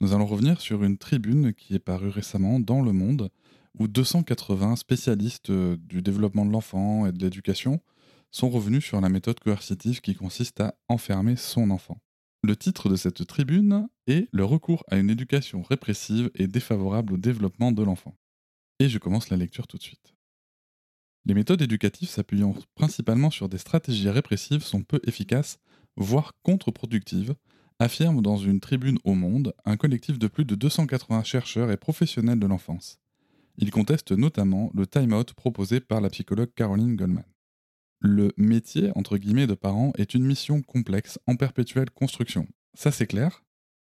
Nous allons revenir sur une tribune qui est parue récemment dans Le Monde, où 280 spécialistes euh, du développement de l'enfant et de l'éducation sont revenus sur la méthode coercitive qui consiste à enfermer son enfant. Le titre de cette tribune est Le recours à une éducation répressive et défavorable au développement de l'enfant. Et je commence la lecture tout de suite. Les méthodes éducatives s'appuyant principalement sur des stratégies répressives sont peu efficaces, voire contre-productives, affirme dans une tribune au Monde un collectif de plus de 280 chercheurs et professionnels de l'enfance. Il conteste notamment le time-out proposé par la psychologue Caroline Goldman. Le métier, entre guillemets, de parent est une mission complexe en perpétuelle construction. Ça c'est clair?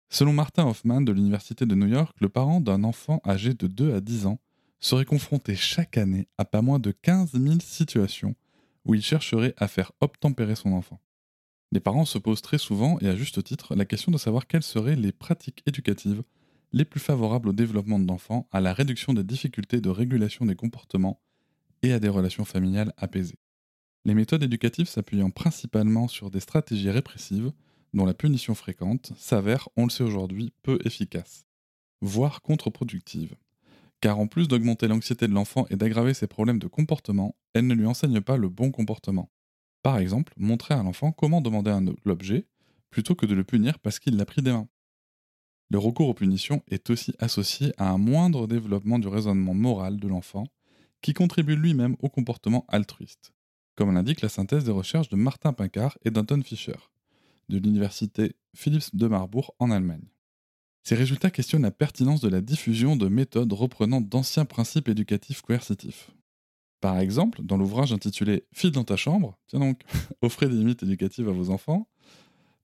Selon Martin Hoffman de l'Université de New York, le parent d'un enfant âgé de 2 à 10 ans serait confronté chaque année à pas moins de 15 000 situations où il chercherait à faire obtempérer son enfant. Les parents se posent très souvent, et à juste titre, la question de savoir quelles seraient les pratiques éducatives les plus favorables au développement de l'enfant, à la réduction des difficultés de régulation des comportements et à des relations familiales apaisées. Les méthodes éducatives s'appuyant principalement sur des stratégies répressives, dont la punition fréquente, s'avèrent, on le sait aujourd'hui, peu efficaces, voire contre-productives. Car en plus d'augmenter l'anxiété de l'enfant et d'aggraver ses problèmes de comportement, elles ne lui enseignent pas le bon comportement. Par exemple, montrer à l'enfant comment demander un l'objet plutôt que de le punir parce qu'il l'a pris des mains. Le recours aux punitions est aussi associé à un moindre développement du raisonnement moral de l'enfant, qui contribue lui-même au comportement altruiste, comme l'indique la synthèse des recherches de Martin Pincard et d'Anton Fischer, de l'université Philips de Marbourg en Allemagne. Ces résultats questionnent la pertinence de la diffusion de méthodes reprenant d'anciens principes éducatifs coercitifs. Par exemple, dans l'ouvrage intitulé File dans ta chambre, tiens donc, offrez des limites éducatives à vos enfants,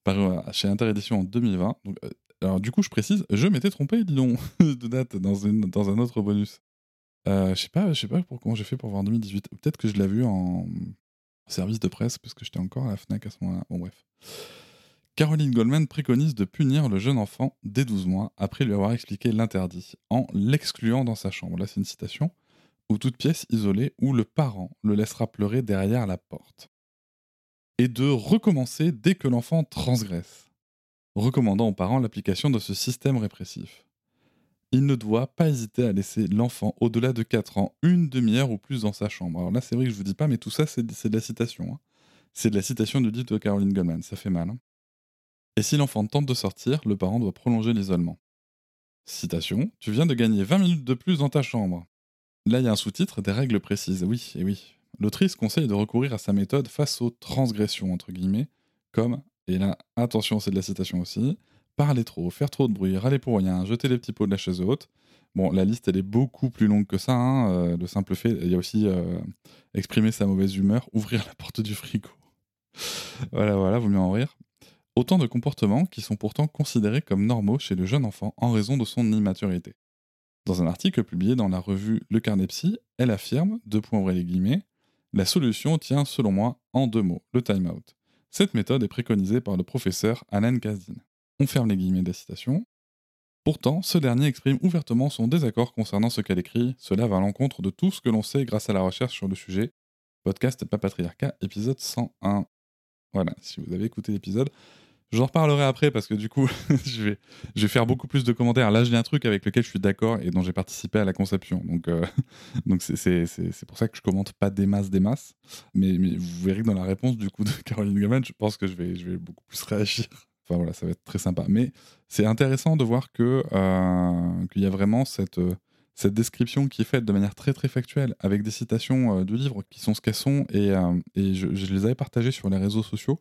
paru chez Interédition en 2020. Euh, alors du coup, je précise, je m'étais trompé, dis donc, de date dans, un autre bonus. Euh, je sais pas, sais pas pour, comment j'ai fait pour voir en 2018. Peut-être que je l'ai vu en service de presse parce que j'étais encore à la Fnac à ce moment-là. Bon bref. Caroline Goldman préconise de punir le jeune enfant dès 12 mois après lui avoir expliqué l'interdit, en l'excluant dans sa chambre. Là, c'est une citation ou toute pièce isolée où le parent le laissera pleurer derrière la porte. Et de recommencer dès que l'enfant transgresse, recommandant aux parents l'application de ce système répressif. Il ne doit pas hésiter à laisser l'enfant au-delà de 4 ans une demi-heure ou plus dans sa chambre. Alors là, c'est vrai que je vous dis pas, mais tout ça, c'est de la citation. Hein. C'est de la citation du livre de Caroline Goldman, ça fait mal. Hein. Et si l'enfant tente de sortir, le parent doit prolonger l'isolement. Citation Tu viens de gagner 20 minutes de plus dans ta chambre. Là, il y a un sous-titre, des règles précises. Oui, et oui. L'autrice conseille de recourir à sa méthode face aux transgressions, entre guillemets, comme, et là, attention, c'est de la citation aussi, parler trop, faire trop de bruit, râler pour rien, jeter les petits pots de la chaise haute. Bon, la liste, elle est beaucoup plus longue que ça. Hein, euh, le simple fait, il y a aussi euh, exprimer sa mauvaise humeur, ouvrir la porte du frigo. voilà, voilà, vous mieux en rire. Autant de comportements qui sont pourtant considérés comme normaux chez le jeune enfant en raison de son immaturité. Dans un article publié dans la revue Le Carnet elle affirme, deux points les guillemets, La solution tient, selon moi, en deux mots, le time-out. Cette méthode est préconisée par le professeur Alan Kazdin. On ferme les guillemets de la citation. Pourtant, ce dernier exprime ouvertement son désaccord concernant ce qu'elle écrit. Cela va à l'encontre de tout ce que l'on sait grâce à la recherche sur le sujet. Podcast Papatriarcat, épisode 101. Voilà, si vous avez écouté l'épisode, J'en reparlerai après parce que du coup, je, vais, faire beaucoup plus de commentaires. Là, j'ai un truc avec lequel je suis d'accord et dont j'ai participé à la conception. Donc, euh, donc c'est, pour ça que je commente pas des masses, des masses. Mais, mais, vous verrez que dans la réponse du coup de Caroline Gaman, je pense que je vais, je vais beaucoup plus réagir. Enfin voilà, ça va être très sympa. Mais c'est intéressant de voir que euh, qu'il y a vraiment cette cette description qui est faite de manière très très factuelle avec des citations euh, du livre qui sont ce qu'elles sont et, et je, les avais partagées sur les réseaux sociaux.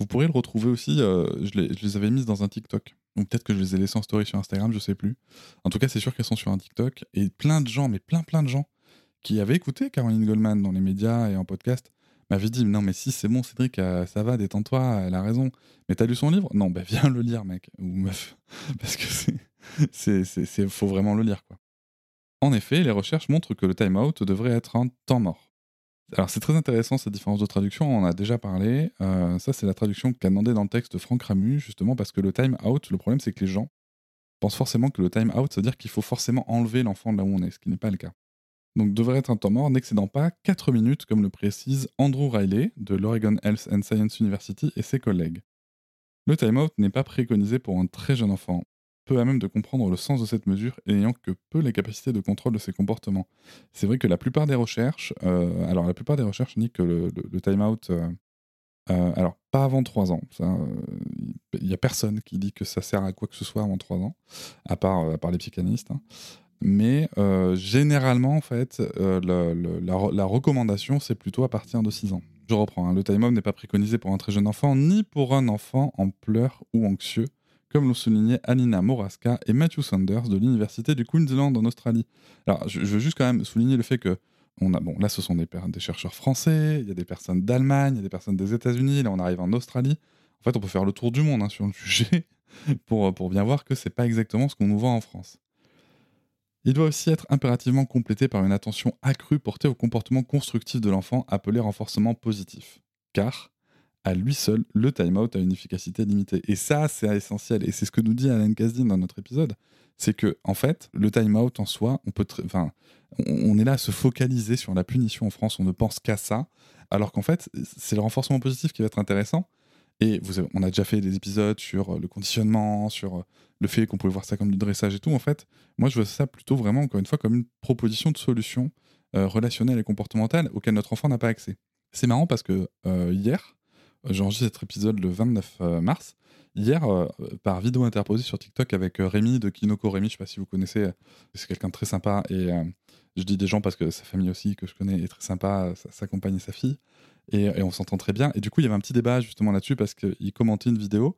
Vous pourrez le retrouver aussi, euh, je, les, je, les, avais mises dans un TikTok. Donc peut-être que je les ai laissées en story sur Instagram, je sais plus. En tout cas, c'est sûr qu'elles sont sur un TikTok. Et plein de gens, mais plein plein de gens, qui avaient écouté Caroline Goldman dans les médias et en podcast, m'avaient dit Non, mais si, c'est bon, Cédric, euh, ça va, détends-toi, elle a raison. Mais t'as lu son livre? Non, bah viens le lire, mec, ou meuf. Parce que c'est. c'est faut vraiment le lire, quoi. En effet, les recherches montrent que le time-out devrait être un temps mort. Alors c'est très intéressant cette différence de traduction, on en a déjà parlé. Euh, ça c'est la traduction qu'a demandé dans le texte Franck Ramu, justement parce que le time out, le problème c'est que les gens pensent forcément que le time out, c'est à dire qu'il faut forcément enlever l'enfant de là où on est, ce qui n'est pas le cas. Donc devrait être un temps mort n'excédant pas 4 minutes, comme le précise Andrew Riley de l'Oregon Health and Science University et ses collègues. Le time out n'est pas préconisé pour un très jeune enfant peu à même de comprendre le sens de cette mesure et n'ayant que peu les capacités de contrôle de ses comportements. C'est vrai que la plupart des recherches, euh, alors la plupart des recherches indiquent que le, le, time-out, euh, euh, alors pas avant 3 ans, il n'y a personne qui dit que ça sert à quoi que ce soit avant 3 ans, à part, les psychanalystes. Hein. Mais généralement, en fait, la, la, recommandation, c'est plutôt à partir de 6 ans. Je reprends, hein, le time-out n'est pas préconisé pour un très jeune enfant, ni pour un enfant en pleurs ou anxieux, comme l'ont souligné Anina Moraska et Matthew Sanders de l'Université du Queensland en Australie. Alors, je, veux juste quand même souligner le fait que on a, bon, là, ce sont des, des chercheurs français, il y a des personnes d'Allemagne, il y a des personnes des États-Unis, là, on arrive en Australie. En fait, on peut faire le tour du monde hein, sur le sujet pour, pour bien voir que c'est pas exactement ce qu'on nous vend en France. Il doit aussi être impérativement complété par une attention accrue portée au comportement constructif de l'enfant appelé renforcement positif. Car, à lui seul, le time-out a une efficacité limitée. Et ça, c'est essentiel. Et c'est ce que nous dit Alan Kasdin dans notre épisode. C'est que, en fait, le time-out en soi, on peut, enfin, on est là à se focaliser sur la punition en France. On ne pense qu'à ça. Alors qu'en fait, c'est le renforcement positif qui va être intéressant. Et vous on a déjà fait des épisodes sur le conditionnement, sur le fait qu'on pouvait voir ça comme du dressage et tout. En fait, moi, je vois ça plutôt vraiment, encore une fois, comme une proposition de solution euh, relationnelle et comportementale auquel notre enfant n'a pas accès. C'est marrant parce que euh, hier, J'enregistre cet épisode le 29 euh, mars. Hier, euh, par vidéo interposée sur TikTok avec euh, Rémi de Kinoko Rémi, je sais pas si vous connaissez, c'est quelqu'un de très sympa et je dis des gens parce que sa famille aussi que je connais est très sympa, sa, compagne et sa fille, et, on s'entend très bien. Et du coup, il y avait un petit débat justement là-dessus parce qu'il commentait une vidéo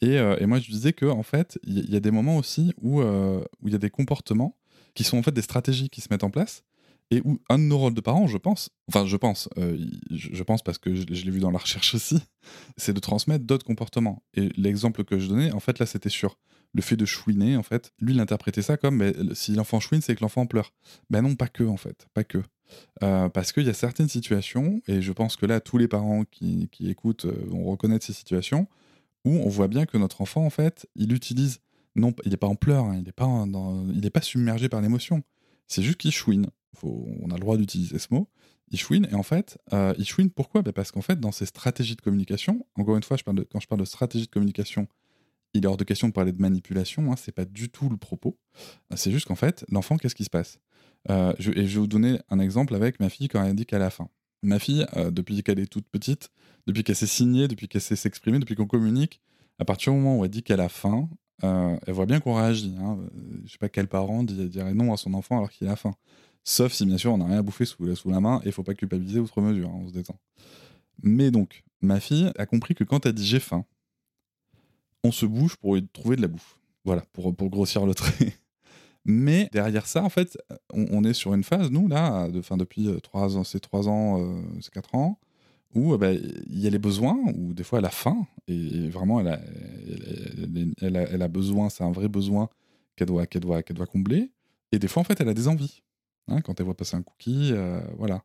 et, moi je disais que en fait, il y, a des moments aussi où il y a des comportements qui sont en fait des stratégies qui se mettent en place et où un de nos rôles de parents, je pense, enfin je pense, euh, je pense parce que je, l'ai vu dans la recherche aussi, c'est de transmettre d'autres comportements. Et l'exemple que je donnais, en fait là c'était sur le fait de chouiner, en fait, lui il interprétait ça comme mais, si l'enfant chouine, c'est que l'enfant pleure. Ben non, pas que en fait, pas que. Euh, parce qu'il y a certaines situations, et je pense que là tous les parents qui, écoutent euh, vont reconnaître ces situations, où on voit bien que notre enfant, en fait, il utilise, non, il n'est pas en pleurs, hein, il n'est pas, il pas submergé par l'émotion, c'est juste qu'il chouine on a le droit d'utiliser ce mot, chouine. Et en fait, euh, chouine pourquoi? Bah, Parce qu'en fait, dans ces stratégies de communication, encore une fois, quand je parle de stratégie de communication, il est hors de question de parler de manipulation, hein, c'est pas du tout le propos. C'est juste qu'en fait, l'enfant, qu'est-ce qui se passe? Euh, Et je vais vous donner un exemple avec ma fille quand elle dit qu'elle a faim. Ma fille, euh, depuis qu'elle est toute petite, depuis qu'elle s'est signée, depuis qu'elle sait s'exprimer, depuis qu'on communique, à partir du moment où elle dit qu'elle a faim, elle voit bien qu'on réagit. Hein. Je sais pas quel parent dirait non à son enfant alors qu'il a faim. Sauf si, bien sûr, on n'a rien à bouffer sous, la main et il faut pas culpabiliser outre mesure, hein, on se détend. Mais donc, ma fille a compris que quand elle dit j'ai faim, on se bouge pour trouver de la bouffe. Voilà, pour, grossir le trait. Mais derrière ça, en fait, on, est sur une phase, nous, là, depuis 3 ans, c'est 3 ans, euh, c'est 4 ans, où bah, il y a les besoins, où des fois elle a faim, et, vraiment elle a, besoin, c'est un vrai besoin qu'elle doit combler, et des fois en fait elle a des envies. Hein, quand elle voit passer un cookie, euh, voilà.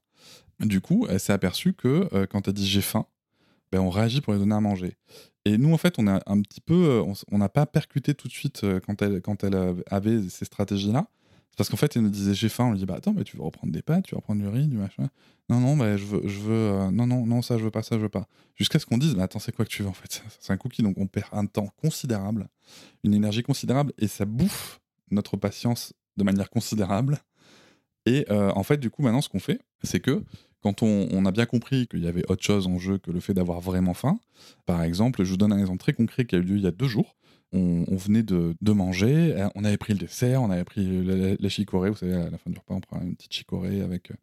Du coup, elle s'est aperçue que euh, quand elle dit j'ai faim, ben, on réagit pour lui donner à manger. Et nous, en fait, on a un petit peu, euh, on n'a pas percuté tout de suite quand elle, quand elle avait ces stratégies-là. Parce qu'en fait, elle nous disait j'ai faim, on lui dit bah attends, tu veux reprendre des pâtes, tu veux reprendre du riz, du machin? Non, non, bah, je veux, je veux non, non, non, ça je veux pas, ça je veux pas. Jusqu'à ce qu'on dise, attends, c'est quoi que tu veux en fait? C'est un cookie, donc on perd un temps considérable, une énergie considérable, et ça bouffe notre patience de manière considérable. Et en fait, du coup, maintenant, ce qu'on fait, c'est que quand on, a bien compris qu'il y avait autre chose en jeu que le fait d'avoir vraiment faim, par exemple, je vous donne un exemple très concret qui a eu lieu il y a deux jours. On, venait de, manger, on avait pris le dessert, on avait pris la, chicorée, vous savez, à la fin du repas, on prend une petite chicorée avec, euh,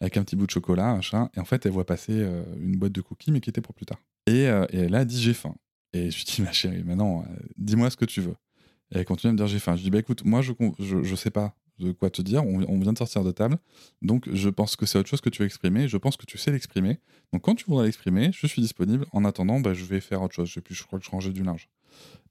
avec un petit bout de chocolat, machin, et en fait, elle voit passer euh, une boîte de cookies, mais qui était pour plus tard. Et, euh, elle a dit j'ai faim. Et je lui dis, ma chérie, maintenant, dis-moi ce que tu veux. Et elle continue à me dire j'ai faim. Je dis, bah écoute, moi, je, je, je sais pas de quoi te dire. On, vient de sortir de table. Donc, je pense que c'est autre chose que tu veux exprimer. Je pense que tu sais l'exprimer. Donc, quand tu voudras l'exprimer, je suis disponible. En attendant, bah, je vais faire autre chose. Je, plus, je crois que je rangeais du linge.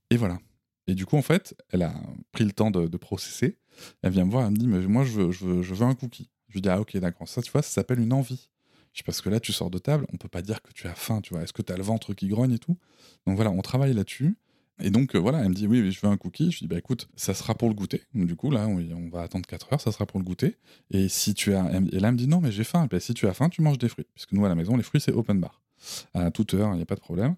Et voilà. Et du coup, en fait, elle a pris le temps de, processer. Elle vient me voir, elle me dit, mais moi, je veux, un cookie. Je lui dis, ah, ok, d'accord. Ça, tu vois, ça s'appelle une envie. Je dis, parce que là, tu sors de table, on peut pas dire que tu as faim, tu vois. Est-ce que tu as le ventre qui grogne et tout? Donc voilà, on travaille là-dessus. Et donc, euh, voilà, elle me dit oui, je veux un cookie. Je dis bah écoute, ça sera pour le goûter. du coup, là, on, va attendre 4 heures, ça sera pour le goûter. Et si tu as. Et là, elle me dit non, mais j'ai faim. Si tu as faim, tu manges des fruits. Puisque nous, à la maison, les fruits, c'est open bar. À toute heure, il n'y a pas de problème.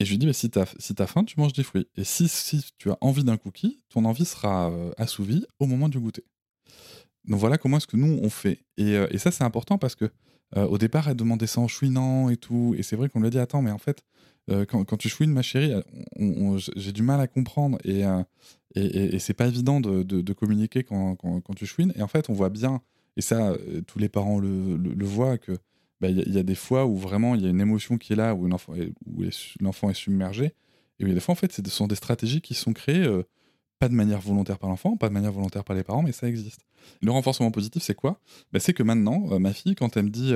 Et je lui dis bah, si tu as, si as faim, tu manges des fruits. Et si, si tu as envie d'un cookie, ton envie sera euh, assouvie au moment du goûter. Donc voilà comment est-ce que nous, on fait. Et, euh, et ça, c'est important parce que au départ, elle demandait ça en chouinant et tout. Et c'est vrai qu'on lui a dit attends, mais en fait euh, quand, tu chouines ma chérie, j'ai du mal à comprendre et, euh, et, c'est pas évident de, communiquer quand, tu chouines. Et en fait, on voit bien, et ça, euh, tous les parents le, voient, que bah, il y, a des fois où vraiment il y a une émotion qui est là, où l'enfant est, submergé. Et y des fois, en fait, ce sont des stratégies qui sont créées pas de manière volontaire par l'enfant, pas de manière volontaire par les parents, mais ça existe. Le renforcement positif, c'est quoi? Bah, C'est que maintenant, ma fille, quand elle me dit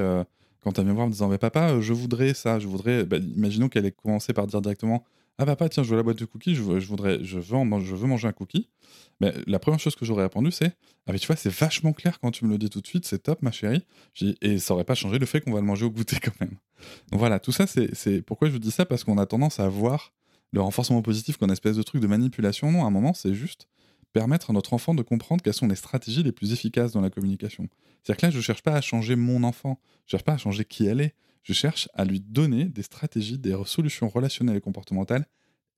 quand elle vient voir en me disant mais papa euh, je voudrais ça je voudrais bah, imaginons qu'elle ait commencé par dire directement ah papa tiens je veux la boîte de cookies je, voudrais je veux veux manger un cookie. Mais la première chose que j'aurais répondu c'est ah mais tu vois c'est vachement clair quand tu me le dis tout de suite c'est top ma chérie. Et ça aurait pas changé le fait qu'on va le manger au goûter quand même. Donc voilà tout ça c'est pourquoi je vous dis ça parce qu'on a tendance à voir le renforcement positif une espèce de truc de manipulation non à un moment c'est juste permettre à notre enfant de comprendre quelles sont les stratégies les plus efficaces dans la communication. C'est-à-dire que là, je ne cherche pas à changer mon enfant, je ne cherche pas à changer qui elle est, je cherche à lui donner des stratégies, des solutions relationnelles et comportementales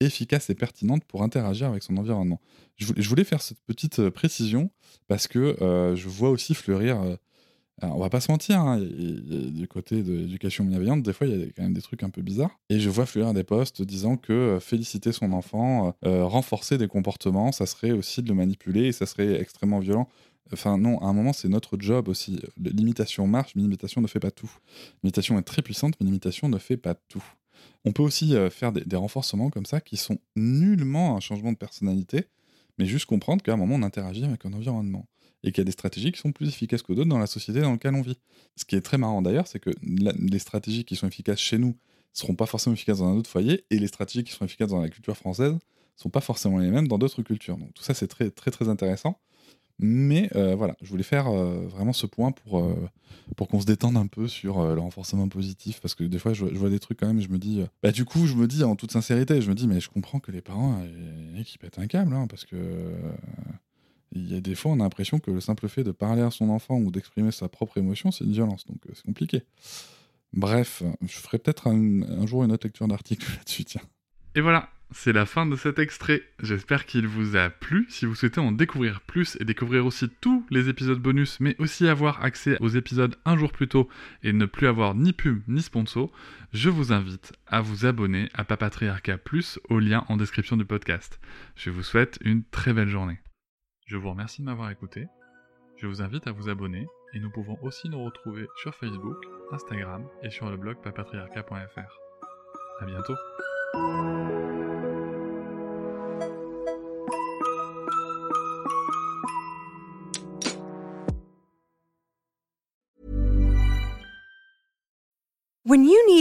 efficaces et pertinentes pour interagir avec son environnement. Je voulais faire cette petite euh, précision parce que euh, je vois aussi fleurir euh, alors, on va pas se mentir, hein, du côté de l'éducation bienveillante, des fois, il y a quand même des trucs un peu bizarres. Et je vois fleurir des posts disant que euh, féliciter son enfant, euh, euh, renforcer des comportements, ça serait aussi de le manipuler et ça serait extrêmement violent. Enfin, non, à un moment, c'est notre job aussi. L'imitation marche, mais l'imitation ne fait pas tout. L'imitation est très puissante, mais l'imitation ne fait pas tout. On peut aussi faire des, des, renforcements comme ça qui sont nullement un changement de personnalité, mais juste comprendre qu'à un moment, on interagit avec un environnement et qu'il y a des stratégies qui sont plus efficaces que d'autres dans la société dans laquelle on vit. Ce qui est très marrant d'ailleurs, c'est que les stratégies qui sont efficaces chez nous ne seront pas forcément efficaces dans un autre foyer, et les stratégies qui sont efficaces dans la culture française ne sont pas forcément les mêmes dans d'autres cultures. Donc tout ça, c'est très très très intéressant. Mais euh, voilà, je voulais faire euh, vraiment ce point pour, euh, pour qu'on se détende un peu sur le renforcement positif, parce que des fois, je, vois des trucs quand même, et je me dis, bah du coup, je me dis en toute sincérité, je me dis, mais je comprends que les parents, qui pètent un câble, hein, parce que il y a des fois, on a l'impression que le simple fait de parler à son enfant ou d'exprimer sa propre émotion, c'est une violence. Donc, euh, c'est compliqué. Bref, je ferai peut-être un, jour une autre lecture d'article là-dessus, tiens. Et voilà, c'est la fin de cet extrait. J'espère qu'il vous a plu. Si vous souhaitez en découvrir plus et découvrir aussi tous les épisodes bonus, mais aussi avoir accès aux épisodes un jour plus tôt et ne plus avoir ni pub ni sponsor, je vous invite à vous abonner à Papatriarca Plus au lien en description du podcast. Je vous souhaite une très belle journée. Je vous remercie de m'avoir écouté. Je vous invite à vous abonner et nous pouvons aussi nous retrouver sur Facebook, Instagram et sur le blog papatriarca.fr. A bientôt